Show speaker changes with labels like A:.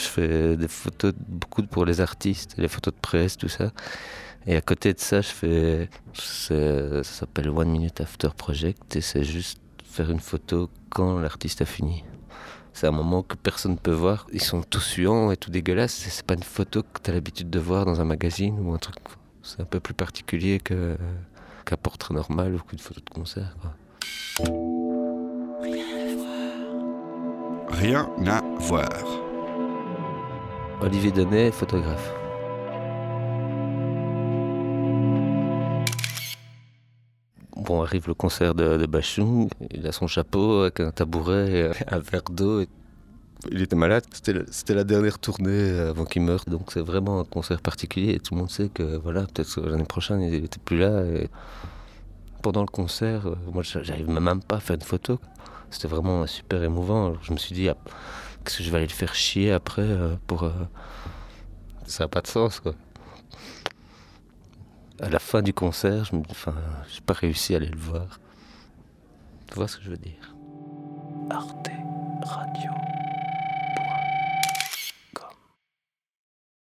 A: fais des photos beaucoup pour les artistes, les photos de presse, tout ça. Et à côté de ça, je fais. Ça s'appelle One Minute After Project et c'est juste faire une photo quand l'artiste a fini. C'est un moment que personne ne peut voir. Ils sont tous suants et tout dégueulasses. C'est pas une photo que tu as l'habitude de voir dans un magazine ou un truc. C'est un peu plus particulier qu'un portrait normal ou qu'une photo de concert.
B: Rien à voir.
A: Olivier Donnet, photographe. Bon, arrive le concert de, de Bachung, il a son chapeau avec un tabouret, un verre d'eau. Il était malade, c'était la dernière tournée avant qu'il meure, donc c'est vraiment un concert particulier. Et tout le monde sait que voilà, peut-être l'année prochaine il n'était plus là. Et pendant le concert, moi j'arrive même pas à faire une photo. C'était vraiment super émouvant. Je me suis dit, que je vais aller le faire chier après euh, pour. Euh, ça n'a pas de sens quoi à la fin du concert, je n'ai enfin, pas réussi à aller le voir. Tu vois ce que je veux dire?
C: Arte Radio.